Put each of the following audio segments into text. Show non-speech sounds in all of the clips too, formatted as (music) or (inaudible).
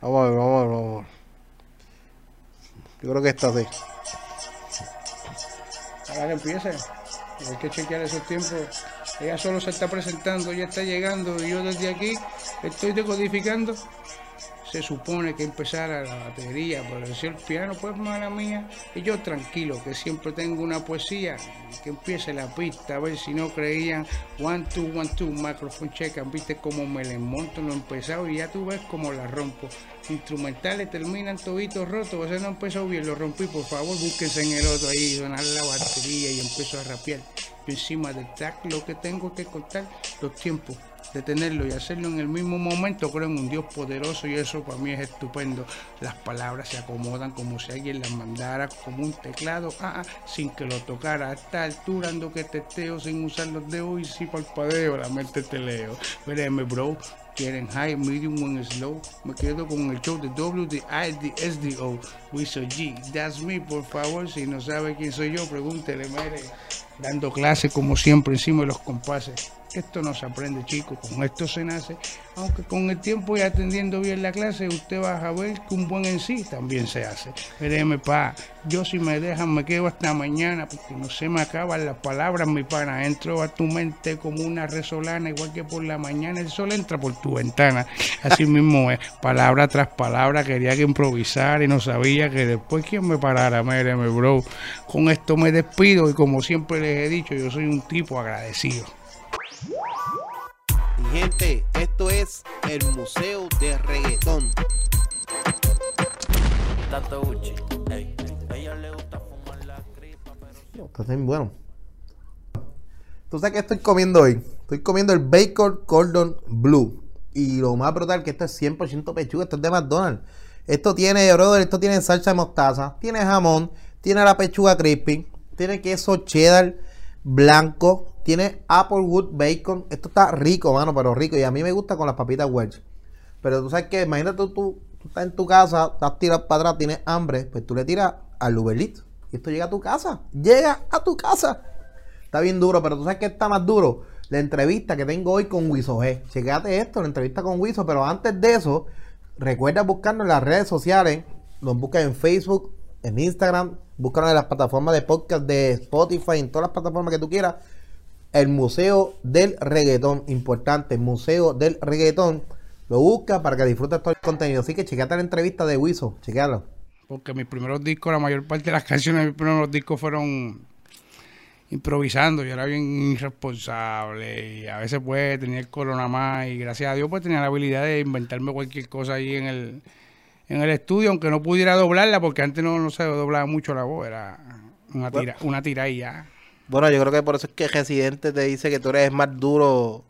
Vamos a ver, vamos a ver, vamos. Yo creo que está así. Ahora que empiece, hay que chequear esos tiempos. Ella solo se está presentando, ya está llegando y yo desde aquí estoy decodificando. Se supone que empezara la batería, pero si el piano, pues mala mía. Y yo tranquilo, que siempre tengo una poesía, que empiece la pista, a ver si no creían. One, two, one, two, microphone check, viste cómo me le monto, no he empezado y ya tú ves cómo la rompo. Instrumentales terminan toditos rotos, ese no empezó bien, lo rompí, por favor, búsquense en el otro ahí, sonar la batería y empiezo a rapear. Encima del track lo que tengo que contar, los tiempos de tenerlo y hacerlo en el mismo momento, creo en un Dios poderoso y eso para mí es estupendo. Las palabras se acomodan como si alguien las mandara como un teclado, ah, ah, sin que lo tocara. A esta altura ando que testeo sin usar los dedos y si palpadeo, la mente te leo. Vereme, bro. Quieren high, medium, one slow. Me quedo con el show de WDIDSDO. Wiso G, that's me, por favor. Si no sabe quién soy yo, pregúntele, mire. Dando clase como siempre encima de los compases. Esto no se aprende, chicos, con esto se nace. Aunque con el tiempo y atendiendo bien la clase, usted va a ver que un buen en sí también se hace. Créeme, pa, yo si me dejan me quedo hasta mañana, porque no se me acaban las palabras, mi pana. Entro a tu mente como una resolana, igual que por la mañana el sol entra por tu ventana. Así mismo es, palabra tras palabra, quería que improvisar y no sabía que después quién me parara. Míreme, bro. Con esto me despido y como siempre les he dicho, yo soy un tipo agradecido. Mi gente, esto es el Museo de Reggaetón. Tanto Gucci, ey, a ella le gusta fumar la cripa, pero... Está bien bueno. ¿Tú sabes qué estoy comiendo hoy? Estoy comiendo el Bacon Cordon Blue. Y lo más brutal que esto es 100% pechuga. Esto es de McDonald's. Esto tiene, brother, esto tiene salsa de mostaza. Tiene jamón. Tiene la pechuga crispy. Tiene queso cheddar blanco. Tiene Applewood Bacon. Esto está rico, mano, pero rico. Y a mí me gusta con las papitas Welch. Pero tú sabes que, imagínate tú, tú, estás en tu casa, estás tirado para atrás, tienes hambre, pues tú le tiras al Uber Eats. Y esto llega a tu casa. Llega a tu casa. Está bien duro, pero tú sabes que está más duro. La entrevista que tengo hoy con Wiso G. Checate esto, la entrevista con Wiso. Pero antes de eso, recuerda buscarnos en las redes sociales. Nos buscas en Facebook, en Instagram. Búscanos en las plataformas de podcast de Spotify, en todas las plataformas que tú quieras. El Museo del Reggaetón. Importante, Museo del Reggaetón. Lo busca para que disfrutes todo el contenido. Así que chequeate la entrevista de Wiso. Chequealo. porque mis primeros discos, la mayor parte de las canciones de mis primeros discos fueron improvisando. Yo era bien irresponsable y a veces pues tenía el corona más y gracias a Dios pues tenía la habilidad de inventarme cualquier cosa ahí en el, en el estudio, aunque no pudiera doblarla porque antes no, no se doblaba mucho la voz, era una tira, una tira y ya. Bueno, yo creo que por eso es que Residente te dice que tú eres más duro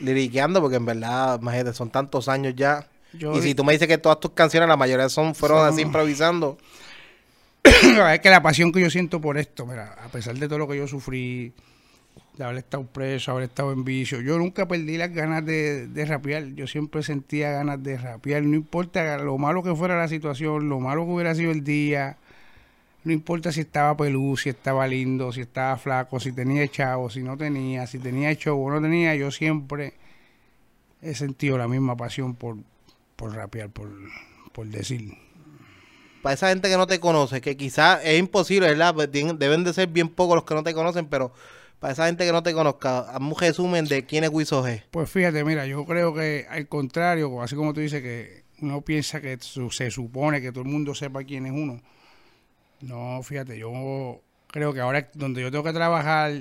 liriqueando, porque en verdad, imagínate, son tantos años ya. Yo- y si tú me dices que todas tus canciones, la mayoría son fueron Son- así improvisando. (coughs) es que la pasión que yo siento por esto, mira, a pesar de todo lo que yo sufrí, de haber estado preso, haber estado en vicio, yo nunca perdí las ganas de, de rapear. Yo siempre sentía ganas de rapear. No importa lo malo que fuera la situación, lo malo que hubiera sido el día. No importa si estaba peludo, si estaba lindo, si estaba flaco, si tenía chavo, si no tenía, si tenía show o no tenía, yo siempre he sentido la misma pasión por, por rapear, por decir. Para esa gente que no te conoce, que quizás es imposible, ¿verdad? Pues deben de ser bien pocos los que no te conocen, pero para esa gente que no te conozca, hazme un resumen de quién es Wiso G. Pues fíjate, mira, yo creo que al contrario, así como tú dices que uno piensa que se supone que todo el mundo sepa quién es uno. No, fíjate, yo creo que ahora donde yo tengo que trabajar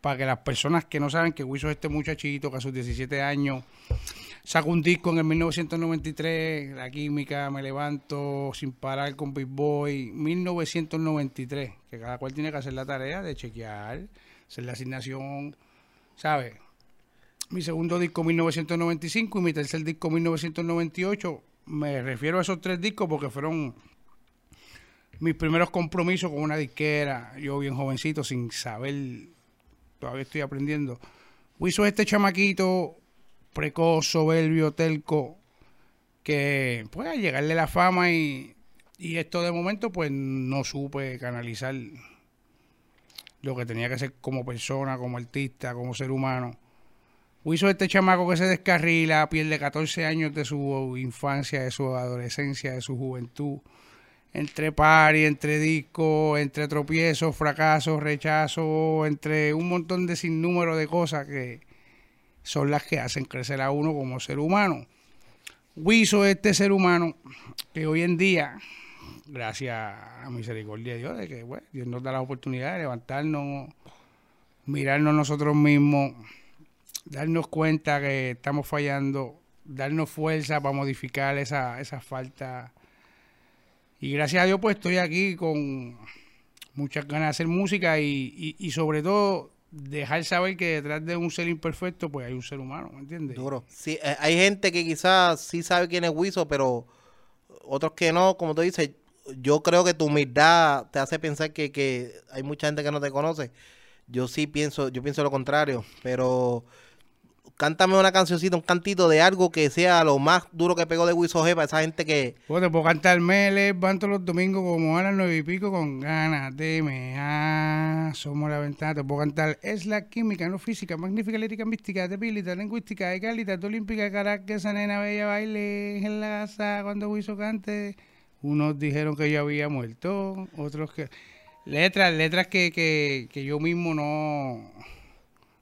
para que las personas que no saben que Wiso es este muchachito que a sus 17 años sacó un disco en el 1993, La Química, Me Levanto, Sin Parar con Big Boy, 1993, que cada cual tiene que hacer la tarea de chequear, hacer la asignación, ¿sabes? mi segundo disco 1995 y mi tercer disco 1998. Me refiero a esos tres discos porque fueron mis primeros compromisos con una disquera. Yo bien jovencito, sin saber, todavía estoy aprendiendo. Es este chamaquito precoz, soberbio, telco, que pues al llegarle la fama y, y esto de momento pues no supe canalizar lo que tenía que ser como persona, como artista, como ser humano Wiso este chamaco que se descarrila, pierde 14 años de su infancia, de su adolescencia, de su juventud. Entre pari, entre discos, entre tropiezos, fracasos, rechazos, entre un montón de sinnúmero de cosas que son las que hacen crecer a uno como ser humano. Wiso este ser humano que hoy en día, gracias a misericordia de Dios, de que bueno, Dios nos da la oportunidad de levantarnos, mirarnos nosotros mismos, darnos cuenta que estamos fallando, darnos fuerza para modificar esa, esa falta. Y gracias a Dios pues estoy aquí con muchas ganas de hacer música y, y, y sobre todo dejar saber que detrás de un ser imperfecto pues hay un ser humano, ¿me entiendes? Duro. Sí, eh, hay gente que quizás sí sabe quién es Wiso, pero otros que no, como tú dices, yo creo que tu humildad te hace pensar que, que hay mucha gente que no te conoce. Yo sí pienso, yo pienso lo contrario, pero cántame una cancioncita, un cantito de algo que sea lo más duro que pegó de Wiso para esa gente que te puedo cantar me levanto los domingos como a las nueve y pico con ganas de mea. Somos la ventana. Te puedo cantar es la química, no física, magnífica, lírica, mística, debilita, lingüística, de calidad, olímpica, cara que esa nena bella baile en la casa cuando Wiso cante. Unos dijeron que yo había muerto, otros que... Letras, letras que, que, que yo mismo no,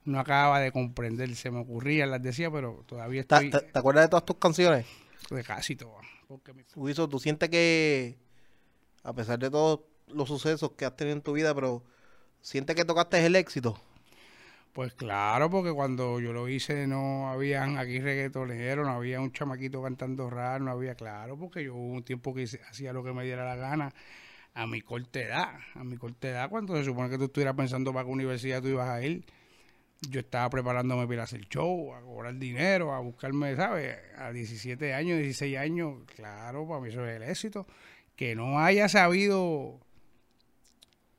no acababa de comprender. Se me ocurrían, las decía, pero todavía ¿Te, estoy te- te acuerdas de todas tus canciones? de casi todo. Porque mi- ¿tú sientes que a pesar de todos los sucesos que has tenido en tu vida, pero sientes que tocaste el éxito? Pues claro, porque cuando yo lo hice no habían aquí reggaetoneros, no había un chamaquito cantando raro, no había, claro, porque yo hubo un tiempo que hice- hacía lo que me diera la gana a mi corta edad, a mi corta edad, cuando se supone que tú estuvieras pensando para qué universidad tú ibas a ir, yo estaba preparándome para hacer show, a cobrar dinero, a buscarme, ¿sabes? A 17 años, 16 años, claro, para mí eso es el éxito. Que no haya sabido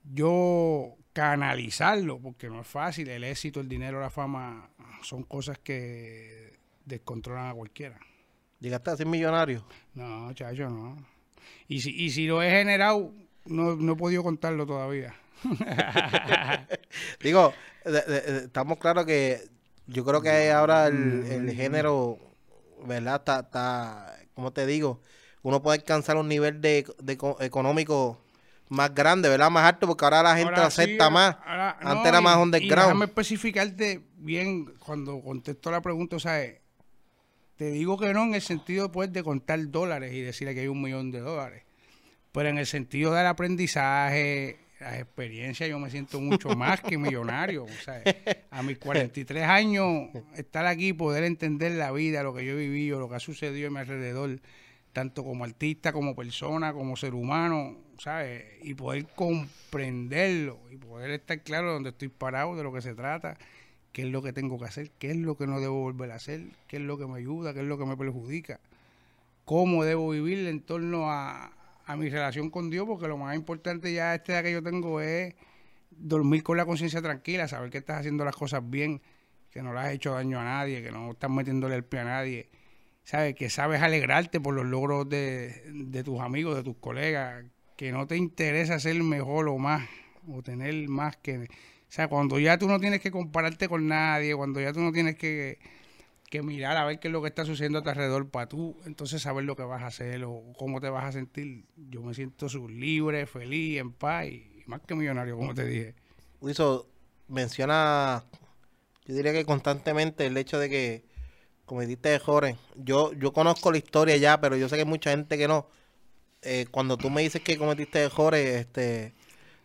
yo canalizarlo, porque no es fácil, el éxito, el dinero, la fama, son cosas que descontrolan a cualquiera. Llegaste a ser millonario. No, chacho, no. Y si, y si lo he generado, no, no he podido contarlo todavía. (laughs) Digo, de- de- de- estamos claros que yo creo que ahora el, el género, ¿verdad? Está, está, como te digo, uno puede alcanzar un nivel de, de co- económico más grande, ¿verdad? Más alto, porque ahora la gente Ahora acepta sí, más. ahora- Antes no, era y- más Y underground. déjame especificarte bien cuando contesto la pregunta, o sea, eh, te digo que no en el sentido pues de contar dólares y decirle que hay un millón de dólares, pero en el sentido del aprendizaje, las experiencias, yo me siento mucho más que millonario, o sea, a mis 43 años estar aquí, poder entender la vida, lo que yo he vivido, lo que ha sucedido a mi alrededor, tanto como artista, como persona, como ser humano, ¿sabes? Y poder comprenderlo y poder estar claro de dónde estoy parado, de lo que se trata, qué es lo que tengo que hacer, qué es lo que no debo volver a hacer, qué es lo que me ayuda, qué es lo que me perjudica, cómo debo vivir en torno a, a mi relación con Dios, porque lo más importante ya a esta edad que yo tengo es dormir con la conciencia tranquila, saber que estás haciendo las cosas bien, que no le has hecho daño a nadie, que no estás metiéndole el pie a nadie, sabes que sabes alegrarte por los logros de, de tus amigos, de tus colegas, que no te interesa ser mejor o más, o tener más que... O sea, cuando ya tú no tienes que compararte con nadie, cuando ya tú no tienes que, que mirar a ver qué es lo que está sucediendo a tu alrededor para tú, entonces saber lo que vas a hacer o cómo te vas a sentir. Yo me siento libre, feliz, en paz y más que millonario, como te dije. Wiso menciona, yo diría que constantemente el hecho de que cometiste errores. Yo, yo conozco la historia ya, pero yo sé que hay mucha gente que no. Eh, cuando tú me dices que cometiste errores, este,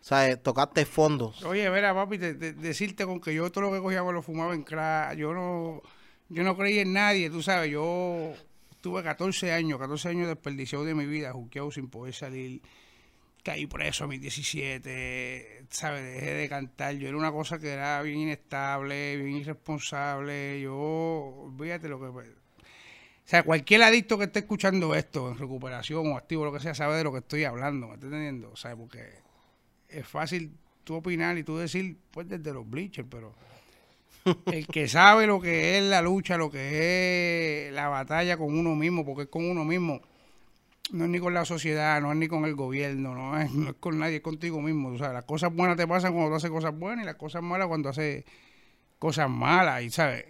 ¿sabes? Tocaste fondos. Oye, verá, papi, te- te- decirte con que yo todo lo que cogía me lo fumaba en crack, yo no, yo no creía en nadie, tú sabes, yo tuve 14 años, 14 años desperdiciados de mi vida, juqueado sin poder salir, caí preso a mis 17, sabes, dejé de cantar, yo era una cosa que era bien inestable, bien irresponsable, yo, olvídate lo que... O sea, cualquier adicto que esté escuchando esto en recuperación o activo, lo que sea, sabe de lo que estoy hablando, ¿me estás entendiendo? O sea, porque es fácil tú opinar y tú decir, pues desde los bleachers, pero el que sabe lo que es la lucha, lo que es la batalla con uno mismo, porque es con uno mismo, no es ni con la sociedad, no es ni con el gobierno, no es, no es con nadie, es contigo mismo. O sea, las cosas buenas te pasan cuando tú haces cosas buenas y las cosas malas cuando haces cosas malas, y sabes.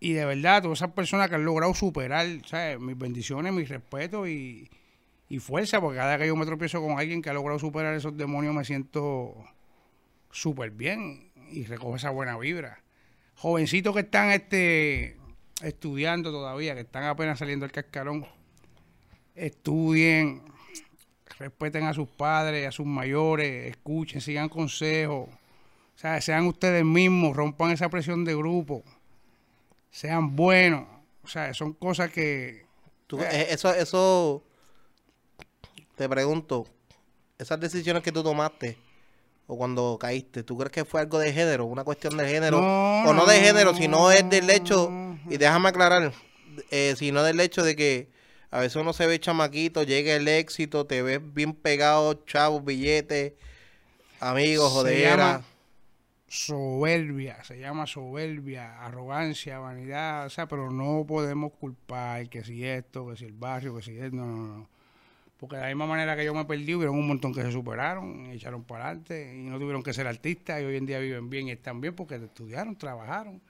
y de verdad, todas esas personas que han logrado superar, ¿sabes? Mis bendiciones, mis respetos y, y fuerza, porque cada vez que yo me tropiezo con alguien que ha logrado superar esos demonios me siento súper bien y recojo esa buena vibra. Jovencitos que están este, estudiando todavía, que están apenas saliendo del cascarón, estudien, respeten a sus padres, a sus mayores, escuchen, sigan consejos, o sea, sean ustedes mismos, rompan esa presión de grupo, sean buenos, o sea, son cosas que... Tú- eh, eso, eso, te pregunto, esas decisiones que tú tomaste o cuando caíste, ¿tú crees que fue algo de género, una cuestión de género? No, o no de género, sino es del hecho, y déjame aclarar, eh, sino del hecho de que a veces uno se ve chamaquito, llega el éxito, te ves bien pegado, chavos, billetes, amigos, jodera. soberbia, se llama soberbia, arrogancia, vanidad, o sea, pero no podemos culpar que si esto, que si el barrio, que si esto, no, no, no. Porque de la misma manera que yo me perdí, hubieron un montón que se superaron, echaron para adelante y no tuvieron que ser artistas y hoy en día viven bien y están bien porque estudiaron, trabajaron,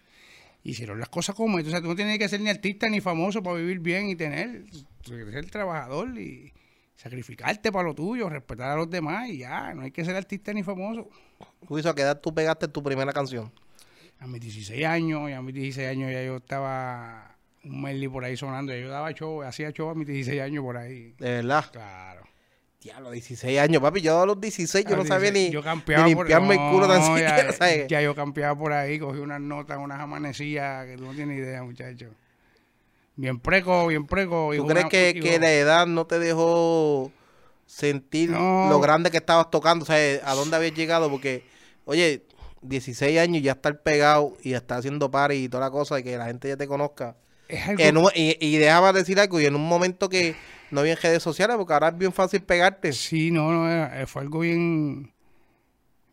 hicieron las cosas como esto. O sea, tú no tienes que ser ni artista ni famoso para vivir bien y tener, tú tienes que ser trabajador y sacrificarte para lo tuyo, respetar a los demás y ya, no hay que ser artista ni famoso. Luis, ¿a qué edad tú pegaste tu primera canción? a mis 16 años, y a mis 16 años ya yo estaba un Merly por ahí sonando, yo daba show, hacía show a mis 16 años por ahí. De verdad. Claro. Diablo, 16 años, papi. Yo a los 16 yo A no sabía 16, ni, yo ni campeaba por- limpiarme el culo tan no, siquiera, ya, ¿sabes? ya yo campeaba por ahí, cogí unas notas, unas amanecillas que tú no tienes idea, muchacho. Bien preco, bien preco. ¿Tú una- crees que, que la edad no te dejó sentir No. lo grande que estabas tocando? O sea, ¿a dónde habías llegado? Porque, oye, 16 años y ya estar pegado y ya estar haciendo party y toda la cosa y que la gente ya te conozca. En un- y, y déjame decir algo, y en un momento que no había en redes sociales, porque ahora es bien fácil pegarte. Sí, no, no, era- eh, fue algo bien,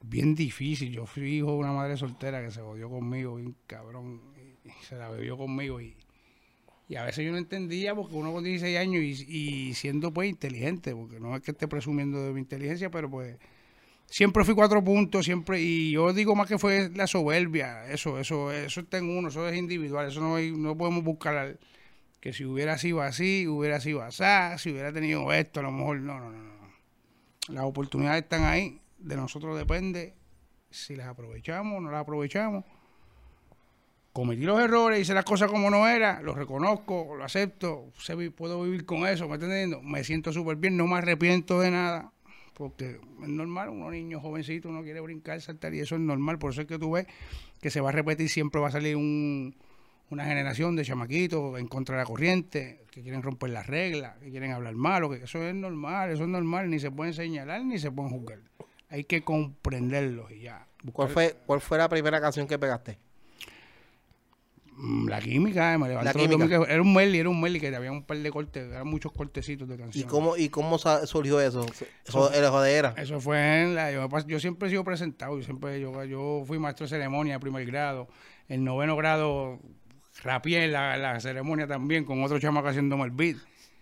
bien difícil. Yo fui hijo de una madre soltera que se jodió conmigo, bien cabrón, y, y se la bebió conmigo y, y a veces yo no entendía porque uno con 16 años y, y siendo pues inteligente, porque no es que esté presumiendo de mi inteligencia, pero pues siempre fui cuatro puntos, siempre, y yo digo más que fue la soberbia, eso, eso, eso está en uno, eso es individual, eso no, no podemos buscar que si hubiera sido así, hubiera sido así, si hubiera tenido esto, a lo mejor no, no, no, no. Las oportunidades están ahí, de nosotros depende si las aprovechamos o no las aprovechamos. Cometí los errores, hice las cosas como no era, lo reconozco, lo acepto, puedo vivir con eso, ¿me entendiendo? Me siento súper bien, no me arrepiento de nada, porque es normal, uno niño jovencito, uno quiere brincar, saltar y eso es normal, por eso es que tú ves que se va a repetir, siempre va a salir un, una generación de chamaquitos en contra de la corriente, que quieren romper las reglas, que quieren hablar malo, que eso es normal, eso es normal, ni se pueden señalar ni se pueden juzgar. Hay que comprenderlos y ya. ¿Cuál fue, ¿Cuál fue la primera canción que pegaste? Mm, La química, eh, me levantó los química. Era un Merly, era un Merly que había un par de cortes, eran muchos cortecitos de ¿Y canciones. cómo, y cómo surgió eso? Eso- El jodera. Eso fue en la. Yo, yo siempre he sido presentado. Yo siempre yo, yo fui maestro de ceremonia de primer grado. En noveno grado rapié la, la ceremonia también con otro chamaco haciéndome el beat.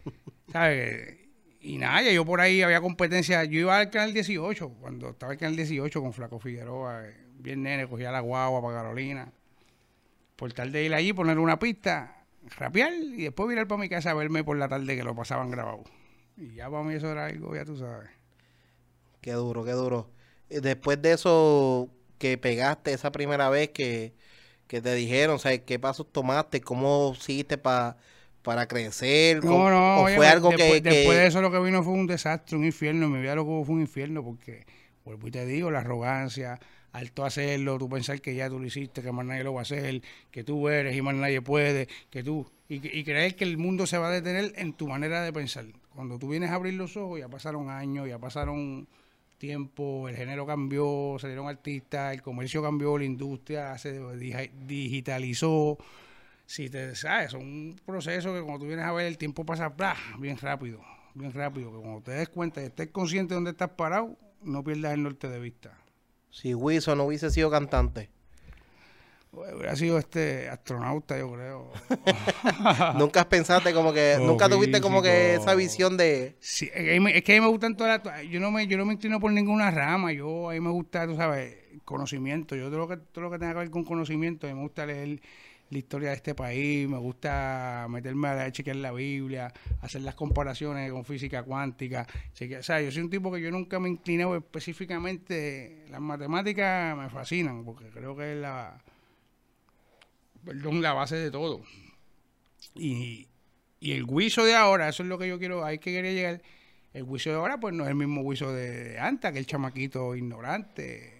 (laughs) ¿Sabes? Y nada, yo por ahí había competencia. Yo iba al canal 18, cuando estaba el canal 18 con Flaco Figueroa, eh, bien nene, cogía la guagua para Carolina. Por tal de ir allí, ponerle una pista, rapear y después virar para mi casa a verme por la tarde que lo pasaban grabado. Y ya para mí eso era algo, ya tú sabes. Qué duro, qué duro. Y Después de eso que pegaste esa primera vez que, que te dijeron, o sea, ¿qué pasos tomaste? ¿Cómo seguiste pa- para crecer? No, ¿Cómo- no, ¿O oye, fue algo después, que, que- después de eso lo que vino fue un desastre, un infierno. Mi vida lo que hubo fue un infierno porque, vuelvo y te digo, la arrogancia, al tú hacerlo, tú pensar que ya tú lo hiciste, que más nadie lo va a hacer, que tú eres y más nadie puede, que tú... Y, y creer que el mundo se va a detener en tu manera de pensar. Cuando tú vienes a abrir los ojos, ya pasaron años, ya pasaron tiempo, el género cambió, salieron artistas, el comercio cambió, la industria se digi- digitalizó. Si te sabes, es un proceso que cuando tú vienes a ver el tiempo pasa bien rápido, bien rápido, que cuando te des cuenta y estés consciente de dónde estás parado, no pierdas el norte de vista. Si Wilson no hubiese sido cantante? Hubiera sido este astronauta, yo creo. (laughs) Nunca pensaste como que, Oh, nunca tuviste como que esa visión de, Sí, es, que a mí me- es que a mí me gustan todas las... Yo no me, yo no me inclino por ninguna rama. Yo, a mí me gusta, tú sabes, conocimiento. Yo todo lo que, todo lo que tenga que ver con conocimiento, a mí me gusta leer la historia de este país, me gusta meterme a chequear la Biblia, hacer las comparaciones con física cuántica. chequear- o sea, yo soy un tipo que yo nunca me he inclinado específicamente. Las matemáticas me fascinan porque creo que es la, perdón, la base de todo. Y, y el guiso de ahora, eso es lo que yo quiero, ahí que quería llegar. El guiso de ahora, pues no es el mismo guiso de, de antes, aquel chamaquito ignorante,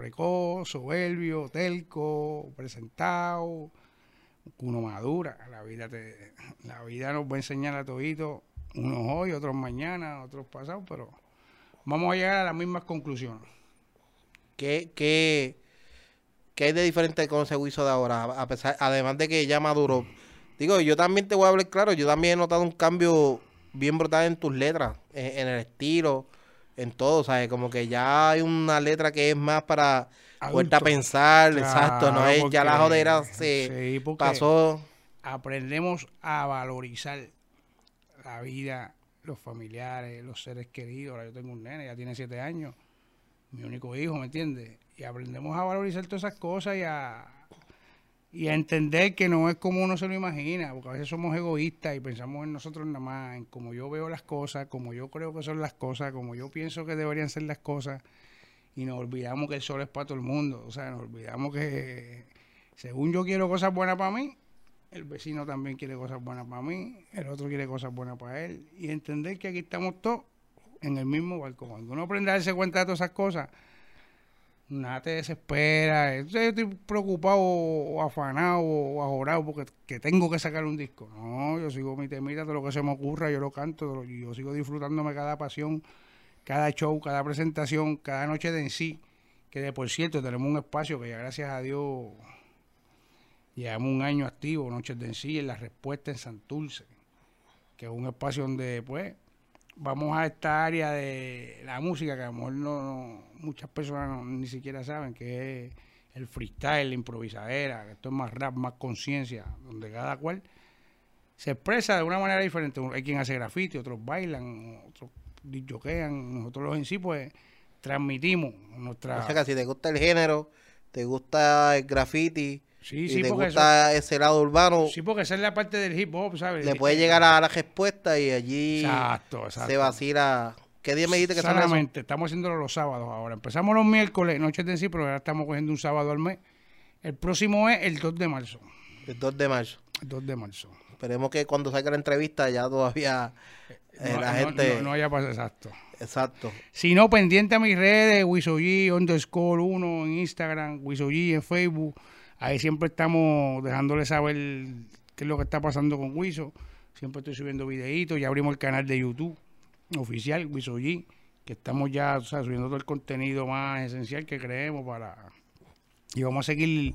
precoz, soberbio, telco, presentado, uno madura. La vida, te, la vida nos va a enseñar a todito, unos hoy, otros mañana, otros pasados, pero vamos a llegar a las mismas conclusiones. ¿Qué, qué, qué hay de diferente con ese de ahora? A pesar, además de que ya maduró. Digo, yo también te voy a hablar claro, yo también he notado un cambio bien brutal en tus letras, en el estilo, en todo, ¿sabes? Como que ya hay una letra que es más para vuelta a pensar, exacto, no es, ya la jodera se sí, pasó. aprendemos a valorizar la vida, los familiares, los seres queridos. Ahora yo tengo un nene, ya tiene siete años, mi único hijo, ¿me entiendes? Y aprendemos a valorizar todas esas cosas y a, y a entender que no es como uno se lo imagina, porque a veces somos egoístas y pensamos en nosotros nada más, en cómo yo veo las cosas, como yo creo que son las cosas, como yo pienso que deberían ser las cosas, y nos olvidamos que el sol es para todo el mundo, o sea, nos olvidamos que según yo quiero cosas buenas para mí, el vecino también quiere cosas buenas para mí, el otro quiere cosas buenas para él, y entender que aquí estamos todos en el mismo barco. Cuando uno aprende a darse cuenta de todas esas cosas, nada te desespera. Entonces, yo estoy preocupado o afanado o ajorado porque que tengo que sacar un disco. No, yo sigo mi temita, todo lo que se me ocurra, yo lo canto, yo sigo disfrutándome cada pasión, cada show, cada presentación, cada noche de en sí. Que de por cierto, tenemos un espacio que ya gracias a Dios llevamos un año activo, Noches de en sí, en la respuesta en Santurce, que es un espacio donde, pues, vamos a esta área de la música que a lo mejor no, no- muchas personas no- ni siquiera saben, que es el freestyle, la improvisadera, esto es más rap, más conciencia, donde cada cual se expresa de una manera diferente. Hay quien hace grafiti, otros bailan, otros disjoquean, nosotros los en sí, pues, transmitimos nuestra... O sea que si te gusta el género, te gusta el graffiti sí, y sí, porque eso- gusta ese lado urbano, Sí, porque esa es la parte del hip hop, ¿sabes? le puede llegar a la respuesta y allí Exacto, exacto. se vacila. ¿Qué día me dijiste que? Solamente, estamos haciéndolo los sábados ahora. Empezamos los miércoles, noches de sí, pero ahora estamos cogiendo un sábado al mes. El próximo es el 2 de marzo. El 2 de marzo. El 2 de marzo. Esperemos que cuando salga la entrevista ya todavía eh, No, la no- gente... No, no haya pasado, exacto. Exacto. Si no, pendiente a mis redes, Wisog underscore 1 en Instagram, Wisog en Facebook. Ahí siempre estamos dejándole saber qué es lo que está pasando con Wiso. Siempre estoy subiendo videitos. Ya abrimos el canal de YouTube oficial, Wisog, que estamos ya o sea, subiendo todo el contenido más esencial que creemos para... Y vamos a seguir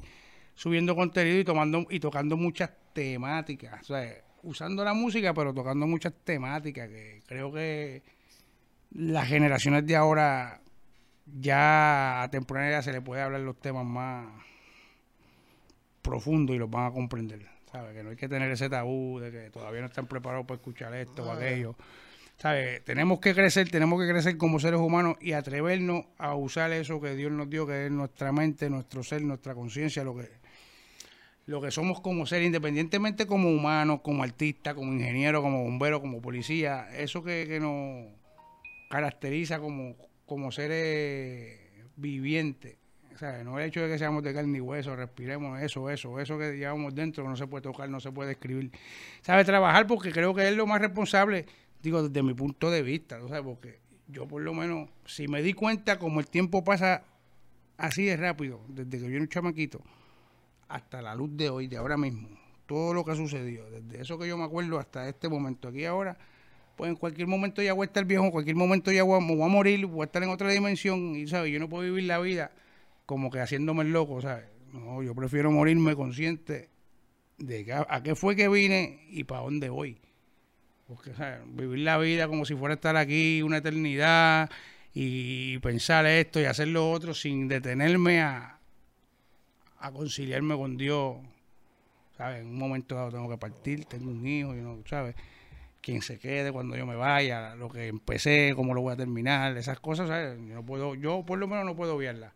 subiendo contenido y tomando y tocando muchas temáticas. O sea, usando la música, pero tocando muchas temáticas que creo que las generaciones de ahora ya a temprana edad se le puede hablar los temas más profundos y los van a comprender. ¿Sabes? Que no hay que tener ese tabú de que todavía no están preparados para escuchar esto o aquello. ¿Sabes? Tenemos que crecer, tenemos que crecer como seres humanos y atrevernos a usar eso que Dios nos dio, que es nuestra mente, nuestro ser, nuestra conciencia, lo que lo que somos como ser, independientemente como humanos, como artistas, como ingenieros, como bomberos, como policía, eso que, que nos caracteriza como, como seres vivientes. O sea, no el hecho de que seamos de carne y hueso, respiremos eso, eso, eso que llevamos dentro, no se puede tocar, no se puede escribir. ¿Sabe? Trabajar porque creo que es lo más responsable, digo, desde mi punto de vista, ¿no sabes? Porque yo por lo menos, si me di cuenta como el tiempo pasa así de rápido, desde que yo era un chamaquito, hasta la luz de hoy, de ahora mismo, todo lo que ha sucedido, desde eso que yo me acuerdo hasta este momento, aquí ahora, pues en cualquier momento ya voy a estar viejo, en cualquier momento ya voy a, voy a morir, voy a estar en otra dimensión, y sabes, yo no puedo vivir la vida como que haciéndome el loco, ¿sabes? No, yo prefiero morirme consciente de que, a, qué fue que vine y para dónde voy. Porque, ¿sabes? Vivir la vida como si fuera a estar aquí una eternidad y pensar esto y hacer lo otro sin detenerme a, conciliarme con Dios. ¿Sabes? En un momento dado tengo que partir, tengo un hijo, no, ¿sabes? Quien se quede cuando yo me vaya, lo que empecé, cómo lo voy a terminar, esas cosas, ¿sabes? Yo, yo por lo menos no puedo obviarlas.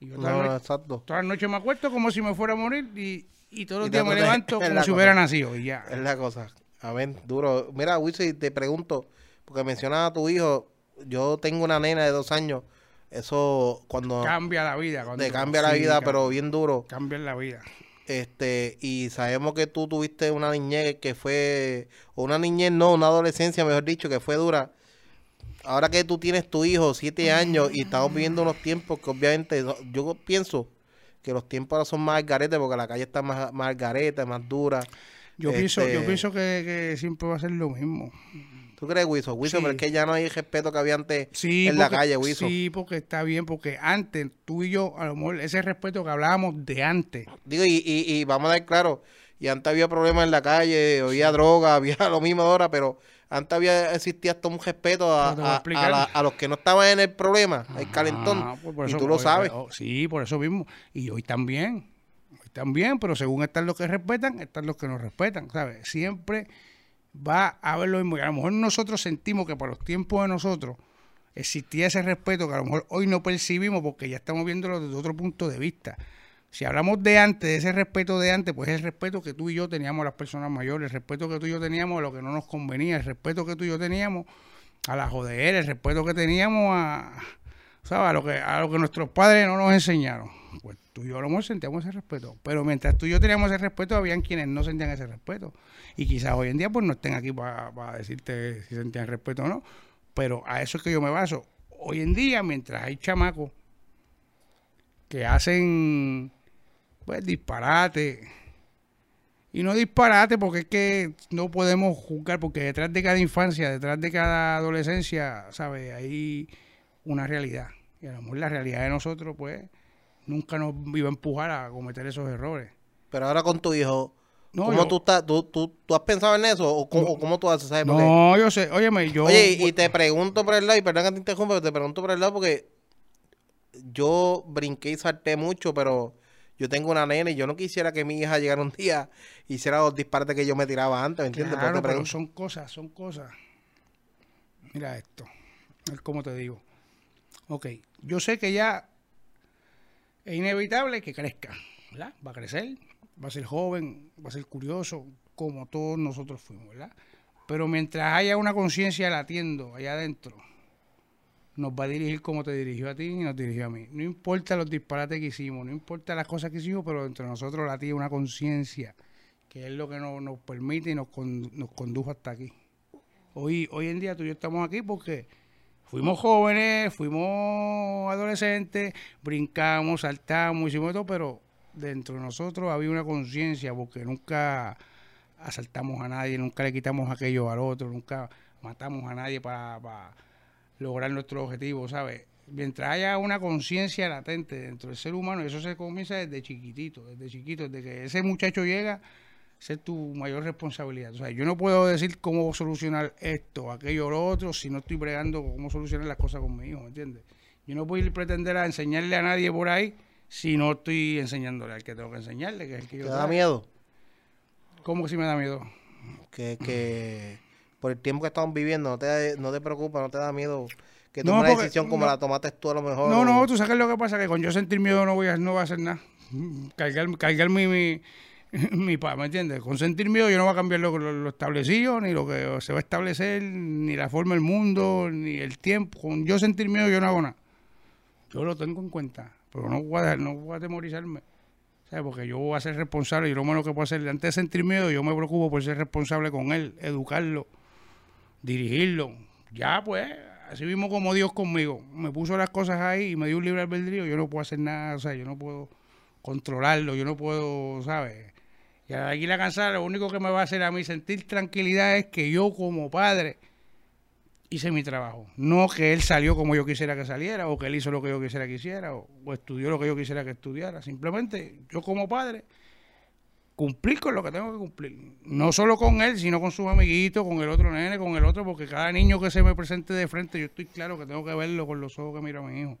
Y yo todas No, las no- exacto. todas las noches me acuesto como si me fuera a morir y y todos los Y días me levanto (laughs) como la si cosa. hubiera nacido y ya. Es la cosa. A ver, duro. Mira, Wilson, te pregunto, porque mencionas a tu hijo, yo tengo una nena de dos años, eso cuando Cambia la vida. Cuando, te cambia la vida, pero bien duro. Cambia la vida. Este, y sabemos que tú tuviste una niñez que fue, o una niñez no, una adolescencia, mejor dicho, que fue dura. Ahora que tú tienes tu hijo, siete años, y estamos viviendo unos tiempos que obviamente, yo pienso que los tiempos ahora son más al garete, porque la calle está más, más al garete, más dura. Yo pienso, yo Este, pienso que, que siempre va a ser lo mismo. ¿Tú crees, Wiso? Wiso, Sí. pero es que ya no hay respeto que había antes Sí, en la calle, Wiso. Sí, porque está bien, porque antes, tú y yo, a lo mejor ese respeto que hablábamos de antes, Digo, y, y, y vamos a dar claro, y antes había problemas en la calle, había droga, (laughs) había lo mismo ahora, pero antes había existía hasta un respeto a, a a- la- los que no estaban en el problema, el calentón. Ah, pues por y tú lo sabes. sí, por eso mismo. Y hoy también. Hoy también, pero según están los que respetan, están los que no respetan, ¿sabes? Siempre va a haber lo mismo. Y a lo mejor nosotros sentimos que por los tiempos de nosotros existía ese respeto que a lo mejor hoy no percibimos porque ya estamos viéndolo desde otro punto de vista. Si hablamos de antes, de ese respeto de antes, pues es el respeto que tú y yo teníamos a las personas mayores, el respeto que tú y yo teníamos a lo que no nos convenía, el respeto que tú y yo teníamos a la joder, el respeto que teníamos a, ¿sabes? Lo que, a lo que nuestros padres no nos enseñaron. Pues tú y yo lo mejor sentíamos ese respeto. Pero mientras tú y yo teníamos ese respeto, habían quienes no sentían ese respeto. Y quizás hoy en día pues no estén aquí para decirte si sentían respeto o no. Pero a eso es que yo me baso. Hoy en día, mientras hay chamacos que hacen pues disparate. Y no disparate porque es que no podemos juzgar, porque detrás de cada infancia, detrás de cada adolescencia, ¿sabes? Hay una realidad. Y a lo mejor la realidad de nosotros, pues, nunca nos iba a empujar a cometer esos errores. Pero ahora con tu hijo, No, ¿cómo yo- tú estás? ¿Tú, tú, tú has pensado en eso? ¿O cómo, o cómo tú haces? ¿sabes? Porque- No, yo sé, óyeme, yo... Oye, y te pregunto por el lado, y perdón que te interrumpa, pero te pregunto por el lado porque yo brinqué y salté mucho, pero yo tengo una nena y yo no quisiera que mi hija llegara un día y hiciera los disparates que yo me tiraba antes, ¿me entiendes? Claro, pero son cosas, son cosas. Mira esto, es como te digo. Ok, yo sé que ya es inevitable que crezca, ¿verdad? Va a crecer, va a ser joven, va a ser curioso, como todos nosotros fuimos, ¿verdad? Pero mientras haya una conciencia latiendo allá adentro, nos va a dirigir como te dirigió a ti y nos dirigió a mí. No importa los disparates que hicimos, no importa las cosas que hicimos, pero entre nosotros latía una conciencia que es lo que nos, permite y nos, con- nos condujo hasta aquí. Hoy, hoy en día tú y yo estamos aquí porque fuimos jóvenes, fuimos adolescentes, brincamos, saltamos, hicimos todo, pero dentro de nosotros había una conciencia porque nunca asaltamos a nadie, nunca le quitamos aquello al otro, nunca matamos a nadie para lograr nuestro objetivo, ¿sabes? Mientras haya una conciencia latente dentro del ser humano, eso se comienza desde chiquitito, desde chiquito, desde que ese muchacho llega, es tu mayor responsabilidad. O sea, yo no puedo decir cómo solucionar esto, aquello o lo otro, si no estoy bregando cómo solucionar las cosas con mi hijo, ¿me entiendes? Yo no puedo ir a pretender a enseñarle a nadie por ahí si no estoy enseñándole al que tengo que enseñarle, que es el que yo ¿Te da traigo. miedo? ¿Cómo que si me da miedo? Que, que por el tiempo que estamos viviendo, no te, no te preocupa, no te da miedo que No, tomes una porque- decisión como no. la tomaste tú a lo mejor. No, o- no, tú sabes lo que pasa, que con yo sentir miedo no voy a, no voy a hacer nada. Cargar, cargar mi, mi, (laughs) mi paz, ¿me entiendes? Con sentir miedo yo no voy a cambiar lo, lo, lo establecido, ni lo que se va a establecer, ni la forma del mundo, ni el tiempo. Con yo sentir miedo yo no hago nada. Yo lo tengo en cuenta, pero no voy a, dejar- no voy a atemorizarme. ¿sabes? Porque yo voy a ser responsable y lo menos que puedo hacer, antes de sentir miedo, yo me preocupo por ser responsable con él, educarlo, dirigirlo. Ya, pues, así mismo como Dios conmigo. Me puso las cosas ahí y me dio un libre albedrío. Yo no puedo hacer nada, o sea, yo no puedo controlarlo, yo no puedo, ¿sabes? Y aquí la cansada, lo único que me va a hacer a mí sentir tranquilidad es que yo como padre hice mi trabajo. No que él salió como yo quisiera que saliera, o que él hizo lo que yo quisiera que hiciera, o, o estudió lo que yo quisiera que estudiara. Simplemente yo como padre cumplir con lo que tengo que cumplir. No solo con él, sino con sus amiguitos, con el otro nene, con el otro, porque cada niño que se me presente de frente, yo estoy claro que tengo que verlo con los ojos que mira mi hijo.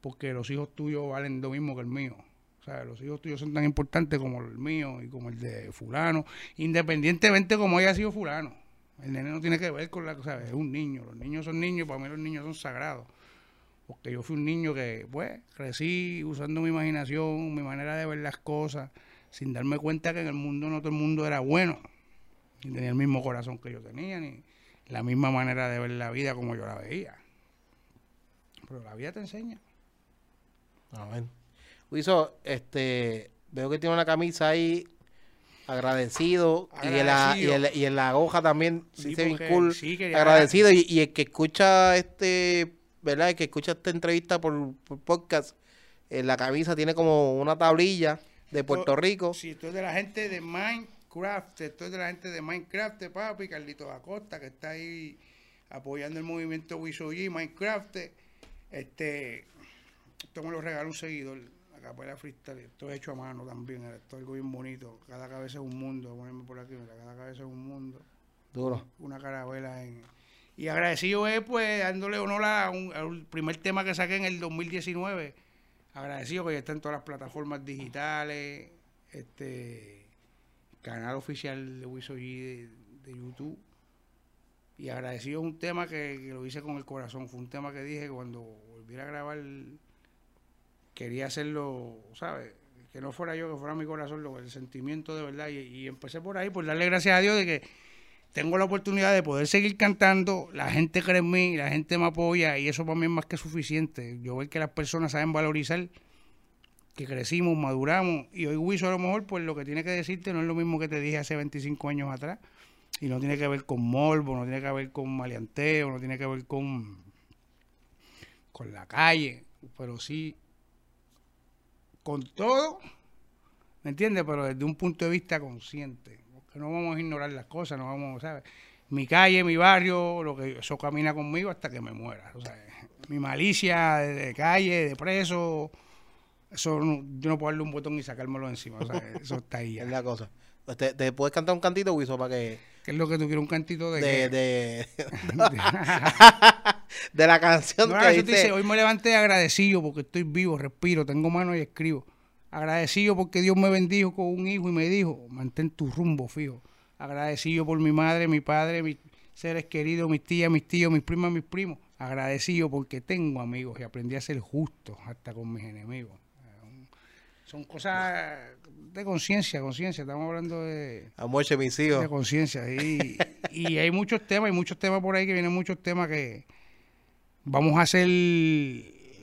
Porque los hijos tuyos valen lo mismo que el mío. O sea, los hijos tuyos son tan importantes como el mío y como el de fulano, independientemente como haya sido fulano. El nene no tiene que ver con la cosa, es un niño. Los niños son niños, para mí los niños son sagrados. Porque yo fui un niño que, pues, crecí usando mi imaginación, mi manera de ver las cosas, sin darme cuenta que en el mundo no todo el mundo era bueno, ni tenía el mismo corazón que yo tenía, ni la misma manera de ver la vida como yo la veía. Pero la vida te enseña. Amén. Wiso, este, veo que tiene una camisa ahí agradecido, Y, en la, y, en la- y en la hoja también Sí, dice bien cool, sí, agradecido y, y el que escucha este, ¿verdad? El que escucha esta entrevista por, por podcast, en la camisa tiene como una tablilla de Puerto Rico. Sí, estoy de la gente de Minecraft, estoy de la gente de Minecraft, papi, Carlito Acosta, que está ahí apoyando el movimiento Wisoyi, Minecraft. Este, esto me lo regaló un seguidor, la capuela freestyle, esto es hecho a mano también, esto es algo bien bonito, cada cabeza es un mundo, ponerme por aquí, cada cabeza es un mundo, Duro. una carabela en... Y agradecido es, pues, dándole honor a un- al primer tema que saqué en el 2019. Agradecido que ya está en todas las plataformas digitales, este canal oficial de Wisoyi de, de YouTube. Y agradecido un tema que, lo hice con el corazón. Fue un tema que dije cuando volviera a grabar quería hacerlo, ¿sabes? Que no fuera yo, que fuera mi corazón, el sentimiento de verdad. Y empecé por ahí, por darle gracias a Dios de que tengo la oportunidad de poder seguir cantando, la gente cree en mí, la gente me apoya y eso para mí es más que suficiente. Yo veo que las personas saben valorizar que crecimos, maduramos y hoy Wiso a lo mejor pues lo que tiene que decirte no es lo mismo que te dije hace 25 años atrás y no tiene que ver con morbo, no tiene que ver con maleanteo, no tiene que ver con con la calle, pero sí con todo, ¿me entiendes? Pero desde un punto de vista consciente, no vamos a ignorar las cosas, no vamos, ¿sabes? Mi calle, mi barrio, lo que eso camina conmigo hasta que me muera, o sea, mi malicia de, calle, de preso, eso no- yo no puedo darle un botón y sacármelo encima, o sea, (laughs) eso está ahí ya. Es la cosa. ¿Te, te puedes cantar un cantito, Wiso, para que... ¿Qué es lo que tú quieres? Un cantito de... De, de, (laughs) (laughs) de la canción No, que dice... hoy me levanté agradecido porque estoy vivo, respiro, tengo manos y escribo. Agradecido porque Dios me bendijo con un hijo y me dijo, mantén tu rumbo fijo. Agradecido por mi madre, mi padre, mis seres queridos, mis tías, mis tíos, mis primas, mis primos. Agradecido porque tengo amigos y aprendí a ser justo hasta con mis enemigos. Son cosas de conciencia, conciencia. Estamos hablando de, A muerte, mis hijos. de conciencia. Y, y hay muchos temas, hay muchos temas por ahí que vienen muchos temas que vamos a hacer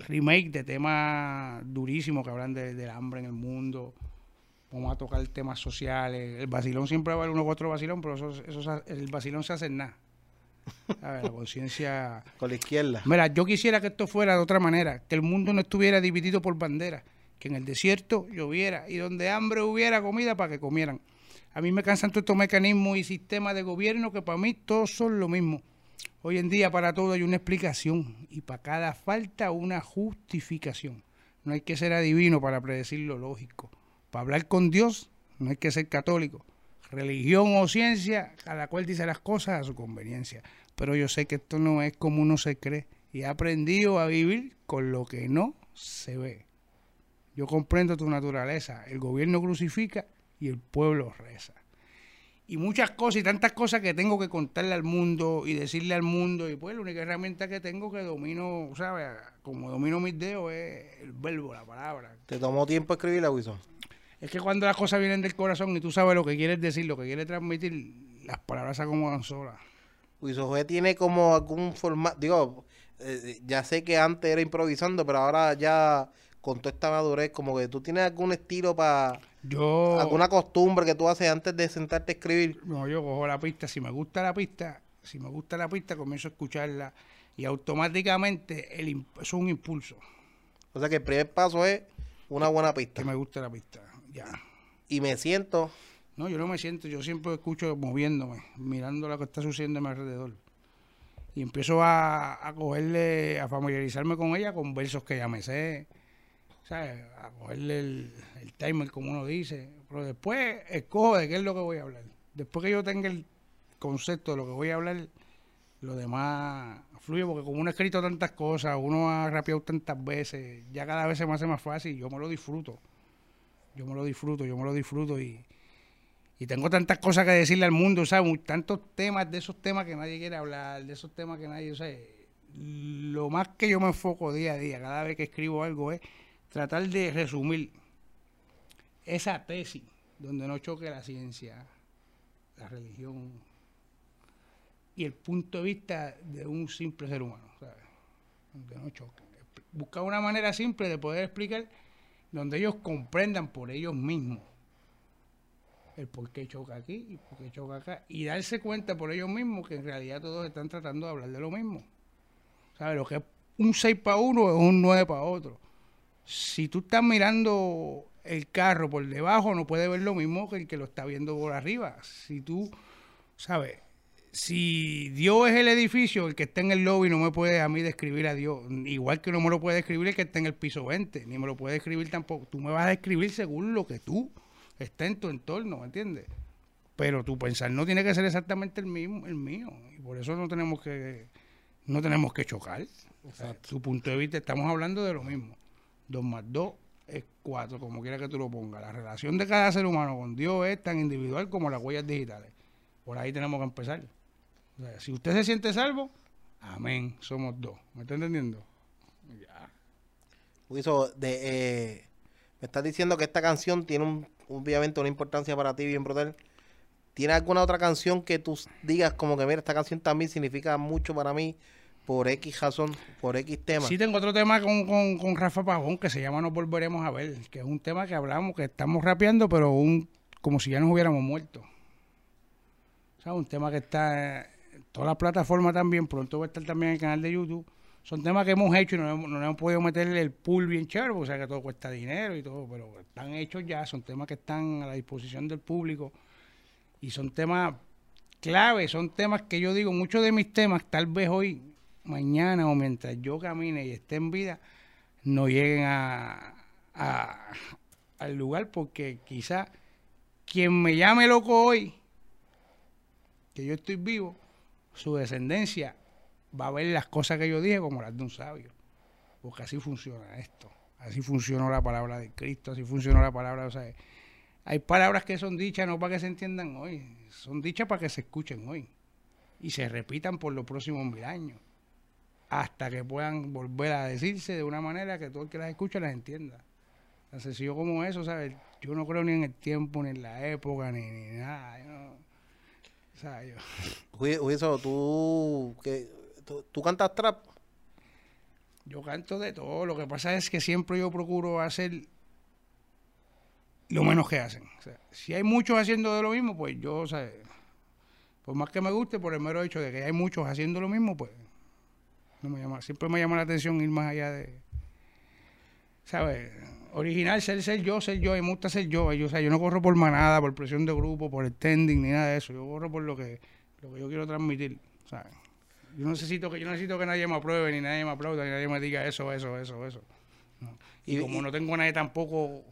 remake de temas durísimos que hablan de- del hambre en el mundo. Vamos a tocar temas sociales. El vacilón siempre va a haber uno u otro vacilón, pero eso, eso el vacilón se hace en nada. A ver, la conciencia. (laughs) Con la izquierda. Mira, yo quisiera que esto fuera de otra manera, que el mundo no estuviera dividido por banderas, que en el desierto lloviera y donde hambre hubiera comida para que comieran. A mí me cansan todos estos mecanismos y sistemas de gobierno que para mí todos son lo mismo. Hoy en día para todo hay una explicación y para cada falta una justificación. No hay que ser adivino para predecir lo lógico. Para hablar con Dios no hay que ser católico. Religión o ciencia, cada cual dice las cosas a su conveniencia. Pero yo sé que esto no es como uno se cree. Y he aprendido a vivir con lo que no se ve. Yo comprendo tu naturaleza. El gobierno crucifica y el pueblo reza. Y muchas cosas y tantas cosas que tengo que contarle al mundo y decirle al mundo. Y pues la única herramienta que tengo que domino, ¿sabes? Como domino mis dedos es el verbo, la palabra. ¿Te tomó tiempo escribirla, Wiso? Es que cuando las cosas vienen del corazón y tú sabes lo que quieres decir, lo que quieres transmitir, las palabras se acomodan solas. Wiso G tiene como algún formato... Digo, eh, ya sé que antes era improvisando, pero ahora ya con toda esta madurez, como que tú tienes algún estilo para... Yo, alguna costumbre que tú haces antes de sentarte a escribir. no, yo cojo la pista, si me gusta la pista, si me gusta la pista, comienzo a escucharla y automáticamente el, imp- es un impulso, O sea que el primer paso es una buena pista. que me gusta la pista. Ya. Y me siento... No, yo no me siento, yo siempre escucho moviéndome, mirando lo que está sucediendo a mi alrededor. Y empiezo a, a cogerle, a familiarizarme con ella con versos que ya me sé, ¿sabes? A cogerle el, timer, como uno dice. Pero después escojo de qué es lo que voy a hablar. Después que yo tenga el concepto de lo que voy a hablar, lo demás fluye, porque como uno ha escrito tantas cosas, uno ha rapeado tantas veces, ya cada vez se me hace más fácil, yo me lo disfruto. Yo me lo disfruto, yo me lo disfruto y, y tengo tantas cosas que decirle al mundo, ¿sabes? Tantos temas, de esos temas que nadie quiere hablar, de esos temas que nadie, ¿sabes? Lo más que yo me enfoco día a día, cada vez que escribo algo, es tratar de resumir esa tesis donde no choque la ciencia, la religión y el punto de vista de un simple ser humano, ¿sabes? Donde no choque. Buscar una manera simple de poder explicar donde ellos comprendan por ellos mismos el por qué choca aquí y por qué choca acá y darse cuenta por ellos mismos que en realidad todos están tratando de hablar de lo mismo. ¿Sabes? Lo que es un 6 para uno es un 9 para otro. Si tú estás mirando el carro por debajo, no puedes ver lo mismo que el que lo está viendo por arriba. Si tú, ¿sabes? Si Dios es el edificio, el que está en el lobby no me puede a mí describir a Dios. Igual que no me lo puede describir el que está en el piso 20, ni me lo puede describir tampoco. Tú me vas a describir según lo que tú está en tu entorno, ¿me entiendes? Pero tu pensar no tiene que ser exactamente el mismo, el mío. Y por eso no tenemos que, no tenemos que chocar. O sea, tu punto de vista, estamos hablando de lo mismo. Dos más dos es cuatro, como quiera que tú lo pongas. La relación de cada ser humano con Dios es tan individual como las huellas digitales. Por ahí tenemos que empezar. O sea, si usted se siente salvo, amén, somos dos. ¿Me está entendiendo? Ya. Wiso, de, eh, me estás diciendo que esta canción tiene un, obviamente una importancia para ti bien brutal. ¿Tiene alguna otra canción que tú digas como que, mira, esta canción también significa mucho para mí por X razón, por X tema? Sí, tengo otro tema con, con, con Rafa Pajón que se llama Nos Volveremos a Ver, que es un tema que hablamos, que estamos rapeando, pero un, como si ya nos hubiéramos muerto. O sea, un tema que está en todas las plataformas también, pronto va a estar también en el canal de YouTube. Son temas que hemos hecho y no, no hemos podido meterle el pool bien chévere, o sea que todo cuesta dinero y todo, pero están hechos ya, son temas que están a la disposición del público y son temas clave, son temas que yo digo, muchos de mis temas, tal vez hoy, mañana o mientras yo camine y esté en vida, no lleguen a, al lugar porque quizá quien me llame loco hoy, que yo estoy vivo, su descendencia va a ver las cosas que yo dije como las de un sabio. Porque así funciona esto. Así funcionó la palabra de Cristo, así funcionó la palabra, o sea, hay palabras que son dichas no para que se entiendan hoy, son dichas para que se escuchen hoy y se repitan por los próximos mil años hasta que puedan volver a decirse de una manera que todo el que las escuche las entienda. Tan sencillo como eso, ¿sabes? Yo no creo ni en el tiempo, ni en la época, ni, ni nada. yo no- sea, yo- (laughs) Wiso, tú, que, tú, tú cantas trap. Yo canto de todo. Lo que pasa es que siempre yo procuro hacer lo menos que hacen. O sea, si hay muchos haciendo de lo mismo, pues yo, o sea, por más que me guste, por el mero hecho de que hay muchos haciendo lo mismo, pues no me llama. Siempre me llama la atención ir más allá de, ¿sabes? Original, ser, ser yo, ser yo. Y me gusta ser yo. Yo, o sea, yo no corro por manada, por presión de grupo, por standing, ni nada de eso. Yo corro por lo que, lo que yo quiero transmitir, ¿sabes? Yo necesito que yo necesito que nadie me apruebe, ni nadie me aplauda, ni nadie me diga eso, eso, eso, eso. No. Y, Y- como y- no tengo a nadie tampoco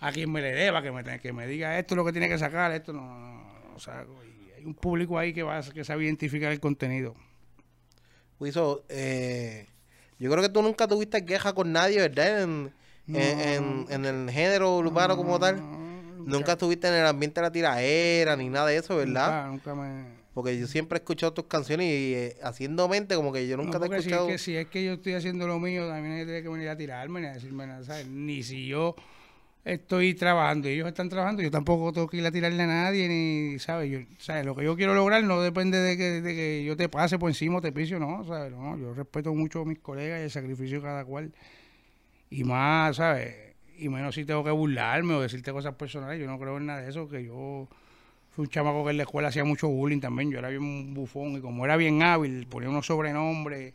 a quien me le deba, que me, que me diga esto es lo que tiene que sacar, esto no, no, no, o sea, hay un público ahí que va que sabe identificar el contenido. Wiso, eh, yo creo que tú nunca tuviste queja con nadie, ¿verdad? En, en, en- en el género urbano como tal. Nunca estuviste en el ambiente de la tiraera ni nada de eso, ¿verdad? Nunca, nunca me... Porque yo siempre he escuchado tus canciones y eh, haciendo mente como que yo No, nunca te he porque si es, escuchado. que, si es que yo estoy haciendo lo mío, también tiene que venir a tirarme ni a decirme nada, ¿sabes? Ni si yo estoy trabajando y ellos están trabajando, yo tampoco tengo que ir a tirarle a nadie, ni, ¿sabes? Yo, ¿sabes? Lo que yo quiero lograr no depende de que, de que yo te pase por encima o te pise, no, ¿sabes? No, yo respeto mucho a mis colegas y el sacrificio de cada cual. Y más, ¿sabes? Y menos si tengo que burlarme o decirte cosas personales, yo no creo en nada de eso, que yo fui un chamaco que en la escuela hacía mucho bullying también, yo era bien bufón y como era bien hábil, ponía unos sobrenombres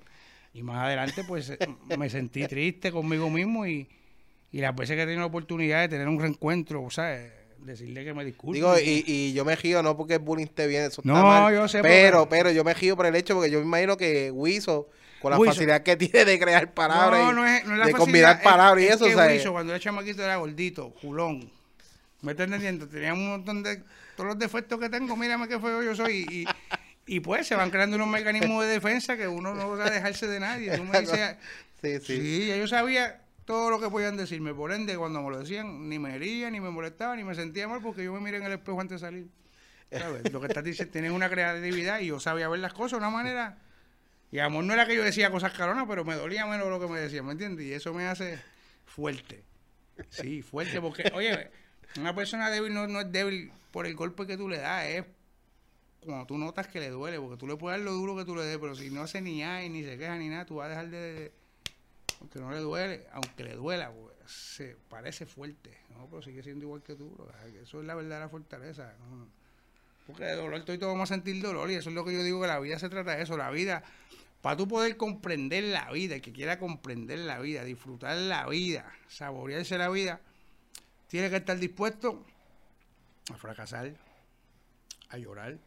y más adelante pues (laughs) me sentí triste conmigo mismo y, y las veces que he tenido la oportunidad de tener un reencuentro, o sea, decirle que me disculpe. Digo, y, y yo me río no porque el bullying esté bien, eso No, está mal. yo sé, pero, pero- pero yo me río por el hecho porque yo me imagino que Wiso, con la Wiso. facilidad que tiene de crear palabras no, y no es, no es la de combinar es- palabras y es eso, que o sea, Wiso, cuando era chamaquito era gordito, culón. ¿Me estás entendiendo? Tenía un montón de... Todos los defectos que tengo, mírame qué feo yo soy. Y, y pues se van creando unos mecanismos de defensa que uno no va a dejarse de nadie. Tú me (laughs) dices... sí, sí. Sí, yo sabía todo lo que podían decirme. Por ende, cuando me lo decían, ni me hería, ni me molestaba, ni me sentía mal porque yo me miré en el espejo antes de salir. ¿Sabes? Lo que estás diciendo, tienes una creatividad y yo sabía ver las cosas de una manera. Y amor no era que yo decía cosas caronas, pero me dolía menos lo que me decían, ¿me entiendes? Y eso me hace fuerte. Sí, fuerte, porque, oye, Una persona débil no, es débil por el golpe que tú le das, es cuando tú notas que le duele, porque tú le puedes dar lo duro que tú le des, pero si no hace ni ay, ni se queja ni nada, tú vas a dejar de... Aunque no le duele, aunque le duela, pues, se parece fuerte, ¿no? Pero sigue siendo igual que tú, bro. Eso es la verdadera fortaleza. Porque de dolor todo vamos a sentir dolor y eso es lo que yo digo que la vida se trata de eso, la vida, para tú poder comprender la vida, el que quiera comprender la vida, disfrutar la vida, saborearse la vida, tiene que estar dispuesto a fracasar, a llorar,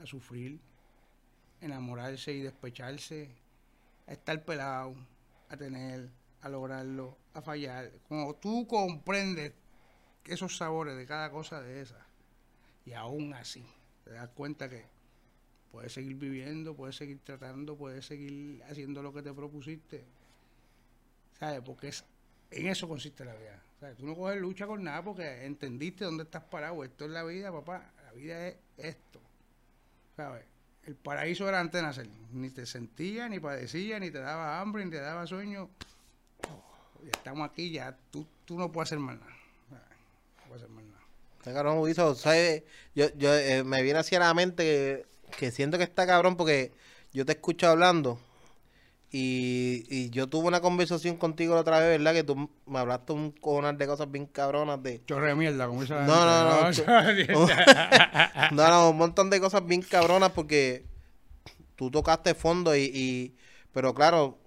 a sufrir, enamorarse y despecharse, a estar pelado, a tener, a lograrlo, a fallar. Cuando tú comprendes esos sabores de cada cosa de esas, y aún así te das cuenta que puedes seguir viviendo, puedes seguir tratando, puedes seguir haciendo lo que te propusiste. ¿Sabes? Porque es, en eso consiste la vida. ¿Sabes? Tú no coges lucha con nada porque entendiste dónde estás parado. Esto es la vida, papá. La vida es esto. ¿Sabes? El paraíso era antes de nacer. Ni te sentía, ni padecía, ni te daba hambre, ni te daba sueño. Estamos aquí, ya tú, tú no puedes hacer más nada. No puedes hacer más nada. Está cabrón. Yo, yo eh, me viene así a la mente que, que siento que está cabrón porque yo te escucho hablando y, y yo tuve una conversación contigo la otra vez, ¿verdad? Que tú me hablaste un cojonal de cosas bien cabronas de... Chorre de mierda, como dice la No, (laughs) no, no, No, no, un montón de cosas bien cabronas porque tú tocaste fondo y, y- pero claro,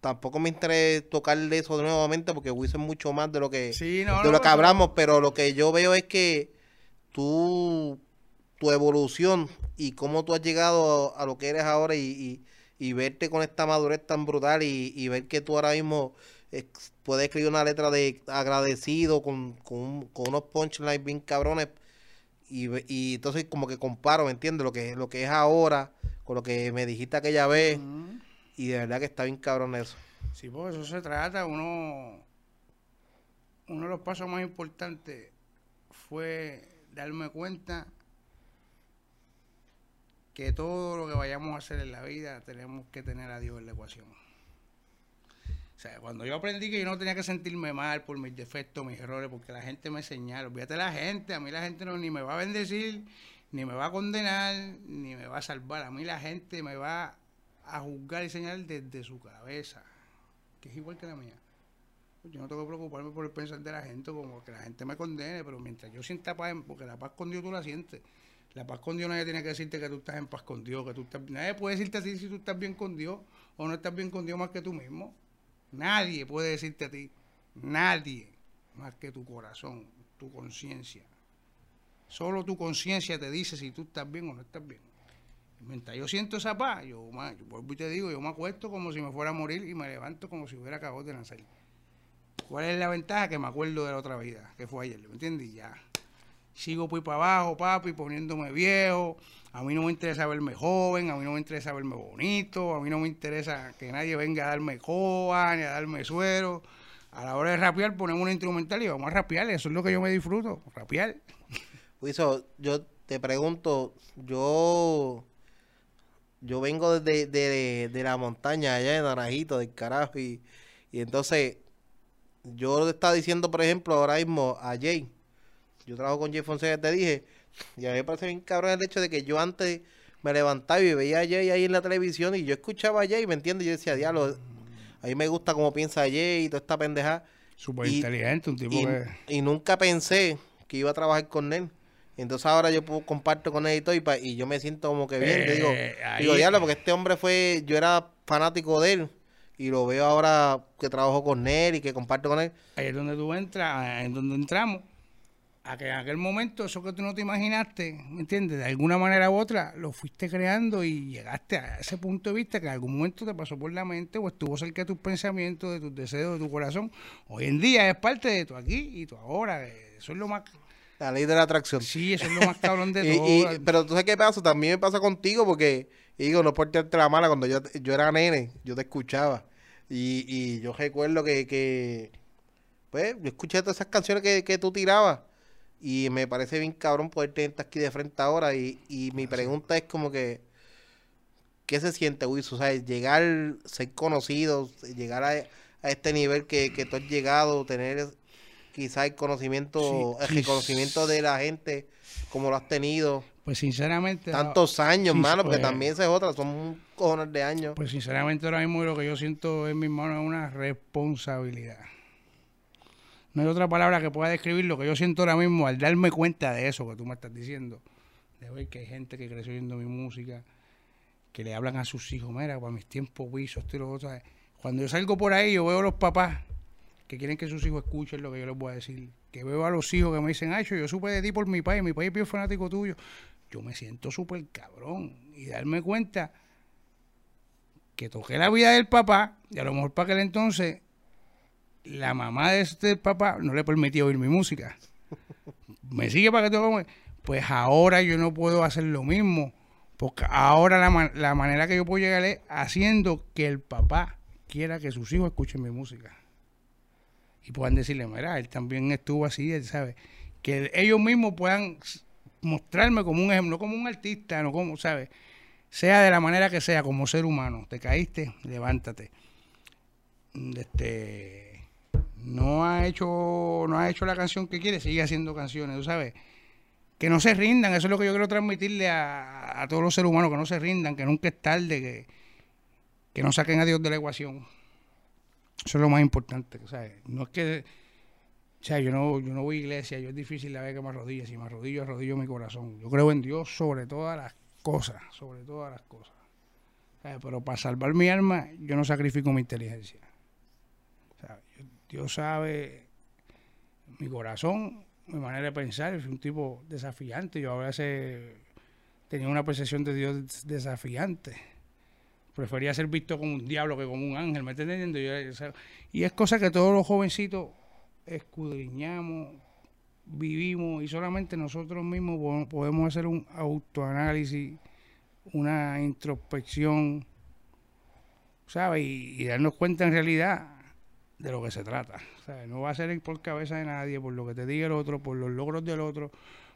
tampoco me interesa tocar de eso nuevamente porque Wiso es mucho más de lo que Sí, no, de no, lo que hablamos, pero lo que yo veo es que tú, tu evolución y cómo tú has llegado a, a lo que eres ahora y, y- y verte con esta madurez tan brutal y, y ver que tú ahora mismo puedes escribir una letra de agradecido con, con, un- con unos punchlines bien cabrones y, y entonces como que comparo, ¿me entiendes? Lo que, lo que es ahora con lo que me dijiste aquella vez y de verdad que está bien cabrón eso. Sí, pues eso se trata. Uno, uno de los pasos más importantes fue darme cuenta que todo lo que vayamos a hacer en la vida tenemos que tener a Dios en la ecuación. O sea, cuando yo aprendí que yo no tenía que sentirme mal por mis defectos, mis errores, porque la gente me señala, olvídate la gente, a mí la gente no ni me va a bendecir, ni me va a condenar, ni me va a salvar, a mí la gente me va a juzgar y señalar desde su cabeza, que es igual que la mía. Yo no tengo que preocuparme por el pensar de la gente, como que la gente me condene, pero mientras yo sienta paz, porque la paz con Dios tú la sientes. La paz con Dios nadie tiene que decirte que tú estás en paz con Dios, que tú estás, nadie puede decirte así si tú estás bien con Dios o no estás bien con Dios más que tú mismo. Nadie puede decirte a ti, nadie más que tu corazón, tu conciencia. Solo tu conciencia te dice si tú estás bien o no estás bien. Mientras yo siento esa paz, yo, ma- yo vuelvo y te digo, yo me acuesto como si me fuera a morir y me levanto como si hubiera acabado de nacer. ¿Cuál es la ventaja? Que me acuerdo de la otra vida, que fue ayer, ¿me entiendes? Ya. Sigo pues para abajo, papi, poniéndome viejo. A mí no me interesa verme joven, a mí no me interesa verme bonito, a mí no me interesa que nadie venga a darme coa ni a darme suero. A la hora de rapear ponemos una instrumental y vamos a rapear, eso es lo que yo me disfruto, rapear. Wiso, yo te pregunto, yo yo vengo de, de, de la montaña allá de Naranjito, del carajo, y, y entonces yo le estaba diciendo, por ejemplo, ahora mismo a Jay, yo trabajo con Jay Fonseca, te dije, y a mí me parece bien cabrón el hecho de que yo antes me levantaba y veía a Jay ahí en la televisión y yo escuchaba a Jay, ¿me entiendes? Yo decía, diablo, a mí me gusta cómo piensa Jay y toda esta pendeja. Súper inteligente, un tipo Y, que... y nunca pensé que iba a trabajar con él. Entonces ahora yo puedo- comparto con él y todo y, pa- y yo me siento como que bien. Yo digo, Eh, ahí- digo, diablo, porque este hombre fue, yo era fanático de él y lo veo ahora que trabajo con él y que comparto con él. Ahí es donde tú entras, en donde entramos. A que en aquel momento, eso que tú no te imaginaste, ¿me entiendes? De alguna manera u otra, lo fuiste creando y llegaste a ese punto de vista que en algún momento te pasó por la mente o estuvo cerca de tus pensamientos, de tus deseos, de tu corazón. Hoy en día es parte de tu aquí y tu ahora. Eso es lo más. La ley de la atracción. Sí, eso es lo más cabrón de (laughs) todo. y- pero tú sabes qué pasa, también me pasa contigo porque, digo, no por tirarte la mala, cuando yo, yo era nene, yo te escuchaba. Y, y yo recuerdo que, que, pues, yo escuché todas esas canciones que, que tú tirabas. Y me parece bien cabrón poder tenerte aquí de frente ahora. Y, y mi pregunta es como que, ¿qué se siente, Wiso? O sea, llegar, ser conocido, llegar a, a este nivel que, que tú has llegado, tener, quizás el conocimiento, Sí, el sí. reconocimiento de la gente, como lo has tenido Pues sinceramente... tantos años, sí, porque pues- también esa es otra, son un cojones de años. Pues sinceramente ahora mismo lo que yo siento en mis manos es una responsabilidad. No hay otra palabra que pueda describir lo que yo siento ahora mismo al darme cuenta de eso que tú me estás diciendo. De ver que hay gente que creció oyendo mi música, que le hablan a sus hijos, mira, para mis tiempos visos, esto y lo otro. Cuando yo salgo por ahí, yo veo a los papás que quieren que sus hijos escuchen lo que yo les voy a decir. Que veo a los hijos que me dicen, ay, yo supe de ti por mi país, mi país es fanático tuyo. Yo me siento súper cabrón. Y darme cuenta que toqué la vida del papá y a lo mejor para aquel entonces la mamá de este papá no le permitía oír mi música. Me sigue para que toque. Pues ahora yo no puedo hacer lo mismo. Porque ahora la, ma- la manera que yo puedo llegar es haciendo que el papá quiera que sus hijos escuchen mi música. Y puedan decirle, mira, él también estuvo así, él sabe. Que ellos mismos puedan mostrarme como un ejemplo, no como un artista, no como, ¿sabes? sea de la manera que sea, como ser humano, te caíste, levántate. Este, no ha hecho, no ha hecho la canción que quiere, sigue haciendo canciones, tú sabes. Que no se rindan, eso es lo que yo quiero transmitirle a, a todos los seres humanos, que no se rindan, que nunca es tarde, que, que no saquen a Dios de la ecuación. Eso es lo más importante, ¿sabes? No es que, o sea, yo no, yo no voy a iglesia, yo es difícil la vez que me arrodille, si me arrodillo, arrodillo mi corazón. Yo creo en Dios sobre todas las cosas, sobre todas las cosas. Pero para salvar mi alma, yo no sacrifico mi inteligencia. Dios sabe mi corazón, mi manera de pensar. Soy un tipo desafiante. Yo a veces tenía una percepción de Dios desafiante. Prefería ser visto como un diablo que como un ángel, ¿me estás entendiendo? Yo, y es cosa que todos los jovencitos escudriñamos, vivimos y solamente nosotros mismos po- podemos hacer un autoanálisis, una introspección, ¿sabes? Y, y darnos cuenta en realidad de lo que se trata. ¿sabes? No va a ser por cabeza de nadie, por lo que te diga el otro, por los logros del otro,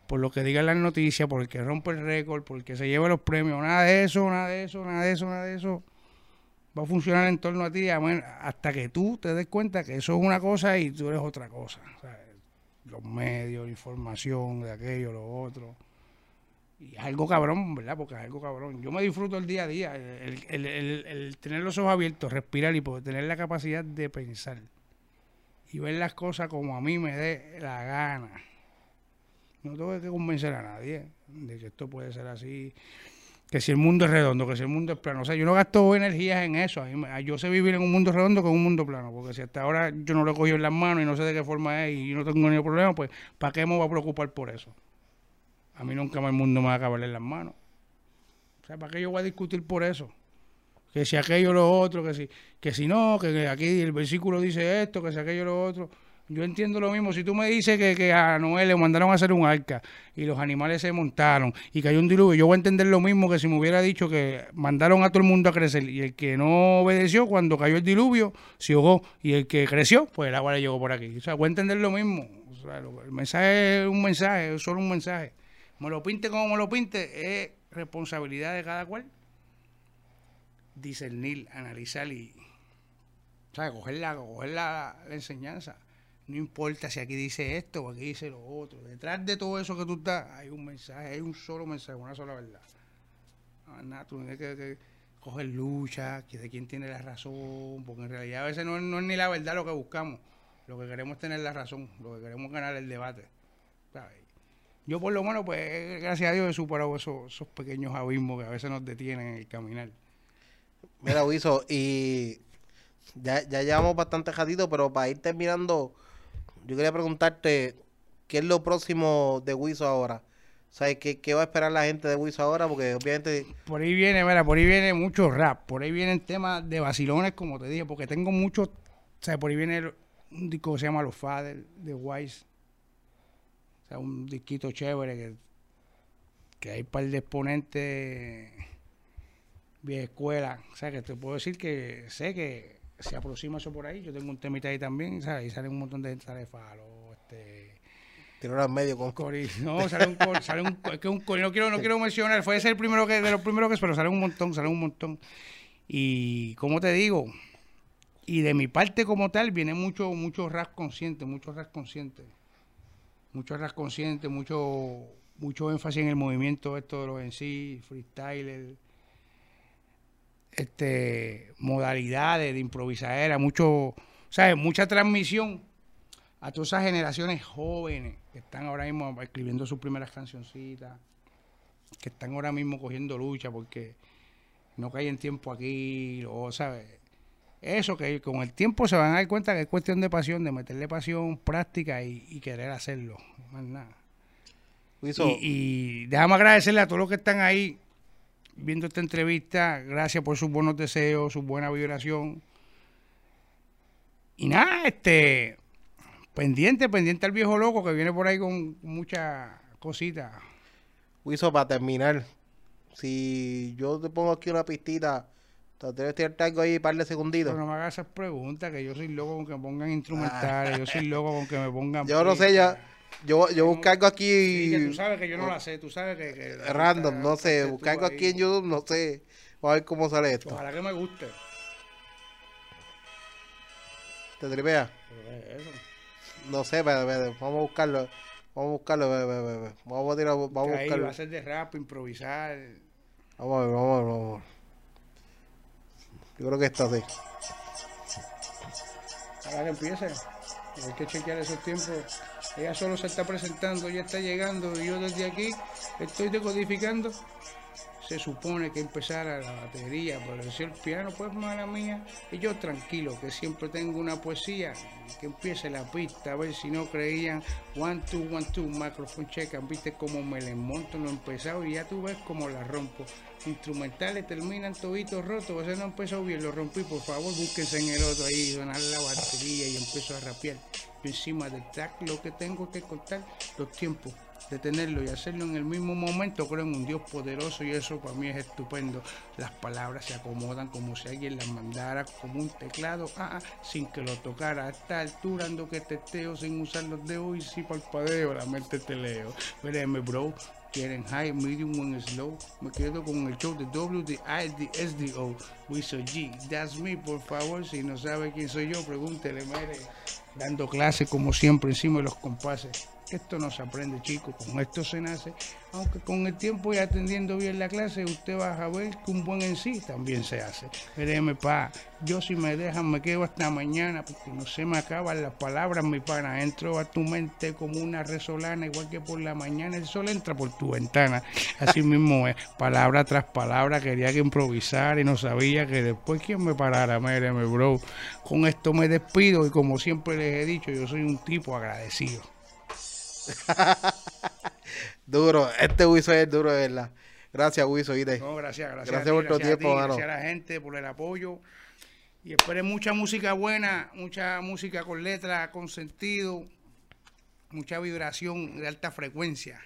por lo que digan las noticias, por el que rompe el récord, por el que se lleva los premios, nada de eso, nada de eso, nada de eso, nada de eso. Va a funcionar en torno a ti hasta que tú te des cuenta que eso es una cosa y tú eres otra cosa. ¿sabes? Los medios, la información, de aquello, lo otro. Y algo cabrón, ¿verdad? Porque es algo cabrón. Yo me disfruto el día a día, el, el- el- tener los ojos abiertos, respirar y poder tener la capacidad de pensar y ver las cosas como a mí me dé la gana. No tengo que convencer a nadie de que esto puede ser así, que si el mundo es redondo, que si el mundo es plano. O sea, yo no gasto energías en eso. Yo sé vivir en un mundo redondo que en un mundo plano, porque si hasta ahora yo no lo he cogido en las manos y no sé de qué forma es y no tengo ningún problema, pues ¿para qué me voy a preocupar por eso? A mí nunca más el mundo me va a acabar las manos. O sea, ¿para qué yo voy a discutir por eso? Que si aquello lo otro, que si, que si no, que, aquí el versículo dice esto, que si aquello lo otro. Yo entiendo lo mismo. Si tú me dices que, que a Noé le mandaron a hacer un arca y los animales se montaron y cayó un diluvio, yo voy a entender lo mismo que si me hubiera dicho que mandaron a todo el mundo a crecer y el que no obedeció cuando cayó el diluvio se ahogó y el que creció, pues el agua le llegó por aquí. O sea, voy a entender lo mismo. O sea, el mensaje es un mensaje, es solo un mensaje. Me lo pinte como me lo pinte, es responsabilidad de cada cual discernir, analizar y ¿sabes? coger, la, coger la, la enseñanza. No importa si aquí dice esto o aquí dice lo otro. Detrás de todo eso que tú estás, hay un mensaje, hay un solo mensaje, una sola verdad. No, nada, tú tienes que, que coger lucha, que de quién tiene la razón, porque en realidad a veces no, no es ni la verdad lo que buscamos. Lo que queremos es tener la razón, lo que queremos es ganar el debate. ¿sabes? Yo por lo menos, pues, gracias a Dios he superado esos, esos pequeños abismos que a veces nos detienen en el caminar. Mira, Wiso, y ya, ya llevamos bastante ratito, pero para ir terminando, yo quería preguntarte, ¿qué es lo próximo de Wiso ahora? ¿Sabes qué, qué va a esperar la gente de Wiso ahora? Porque obviamente, Por ahí viene, mira, por ahí viene mucho rap, por ahí vienen temas de vacilones, como te dije, porque tengo muchos, o sea, por ahí viene el- un disco que se llama Los Fathers, de Wise, sea, un disquito chévere que, que hay un par de exponentes vieja escuela, o sea, que te puedo decir que sé que se aproxima eso por ahí, yo tengo un temita ahí también, ¿sabes? Y sale un montón de gente, sale Falo, este... al medio con... Cori, no, sale un cori, sale un, es que un no quiero, no quiero mencionar, fue ese el primero que, de los primeros que, pero sale un montón, sale un montón. Y como te digo, Y de mi parte como tal viene mucho, mucho rap consciente, mucho rap consciente. Mucho rap consciente, mucho, mucho énfasis en el movimiento esto de los en sí, freestyle, este, modalidades de improvisadera, mucho, ¿sabes? Mucha transmisión a todas esas generaciones jóvenes que están ahora mismo escribiendo sus primeras cancioncitas, que están ahora mismo cogiendo lucha porque no caen tiempo aquí, o ¿sabes? Eso que con el tiempo se van a dar cuenta que es cuestión de pasión, de meterle pasión, práctica y, y querer hacerlo, más nada. Wiso, Y, y déjame agradecerle a todos los que están ahí viendo esta entrevista. Gracias por sus buenos deseos, su buena vibración. Y nada, este pendiente, pendiente al viejo loco que viene por ahí con muchas cositas. Wiso, para terminar, si yo te pongo aquí una pistita, te debes tirar algo ahí par de segunditos. Pero no me hagas esas preguntas, que yo soy loco con que me pongan instrumentales, yo soy loco con que me pongan... Yo no sé, ya. Yo, yo busqué algo Sí, que aquí tú sabes que yo no la sé, tú sabes que... que random, no sé. tú algo aquí ahí. en YouTube, no sé. Vamos a ver cómo sale esto. Ojalá que me guste. ¿Te tripea? Es. No sé, pero, pero, vamos a buscarlo. Vamos a buscarlo. Vamos a tirar, vamos a ahí buscarlo. va a ser de rap, improvisar. Vamos a ver, vamos a ver, vamos a ver. Yo creo que está así. Ahora que empiece. Hay que chequear esos tiempos. Ella solo se está presentando, ella está llegando y yo desde aquí estoy decodificando. Se supone que empezara la batería, pero si el piano, pues mala mía. Y yo tranquilo, que siempre tengo una poesía. Que empiece la pista, a ver si no creían. One, two, one, two, microphone check. Viste cómo me le monto, no he empezado y ya tú ves cómo la rompo. Instrumentales terminan toditos rotos. Ese no empezó bien, lo rompí. Por favor, búsquense en el otro ahí, sonar la batería y empiezo a rapear. Yo encima del track lo que tengo que contar, los tiempos de tenerlo y hacerlo en el mismo momento, creo en un Dios poderoso y eso para mí es estupendo. Las palabras se acomodan como si alguien las mandara como un teclado, ah, ah, sin que lo tocara. A esta altura ando que teteo sin usar los dedos y si palpadeo, la mente te leo. Vereme, bro. Quieren high, medium, one slow. Me quedo con el show de WDIDSDO. Wiso G, that's me, por favor. Si no sabe quién soy yo, pregúntele. Dando clase como siempre encima de los compases. Esto no se aprende, chicos, con esto se nace. Aunque con el tiempo y atendiendo bien la clase, usted va a ver que un buen en sí también se hace. Créeme, pa, yo si me dejan me quedo hasta mañana porque no se me acaban las palabras, mi pana. Entro a tu mente como una resolana, igual que por la mañana el sol entra por tu ventana. Así (laughs) mismo es, palabra tras palabra, quería que improvisara y no sabía que después quién me parara. Míreme, bro. Con esto me despido y como siempre les he dicho, yo soy un tipo agradecido. (laughs) Duro. Este Wiso es duro, de verdad. Gracias, Wiso. No, gracias, gracias. Gracias a ti, por tu gracias a tiempo, ti, mano. Gracias a la gente por el apoyo. Y esperen mucha música buena, mucha música con letra, con sentido, mucha vibración de alta frecuencia.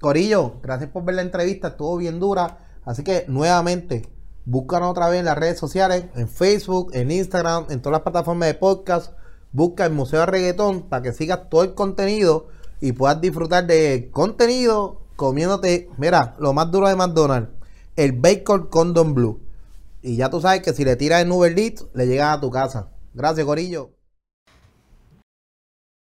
Corillo, gracias por ver la entrevista, estuvo bien dura. Así que nuevamente, búscanos otra vez en las redes sociales, en Facebook, en Instagram, en todas las plataformas de podcast. Busca el Museo de Reggaetón para que sigas todo el contenido y puedas disfrutar de contenido comiéndote, mira, lo más duro de McDonald's, el Bacon Condom Blue. Y ya tú sabes que si le tiras en Uber Eats, le llegas a tu casa. Gracias, Corillo.